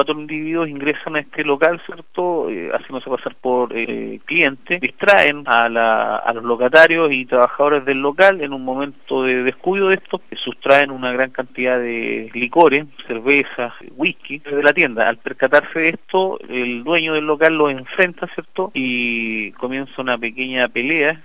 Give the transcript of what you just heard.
cuatro individuos ingresan a este local, ¿cierto? Eh, haciéndose pasar por eh, clientes, distraen a, los locatarios y trabajadores del local en un momento de descuido de esto, eh, sustraen una gran cantidad de licores, cervezas, eh, whisky de la tienda. Al percatarse de esto, el dueño del local lo enfrenta, ¿cierto? Y comienza una pequeña pelea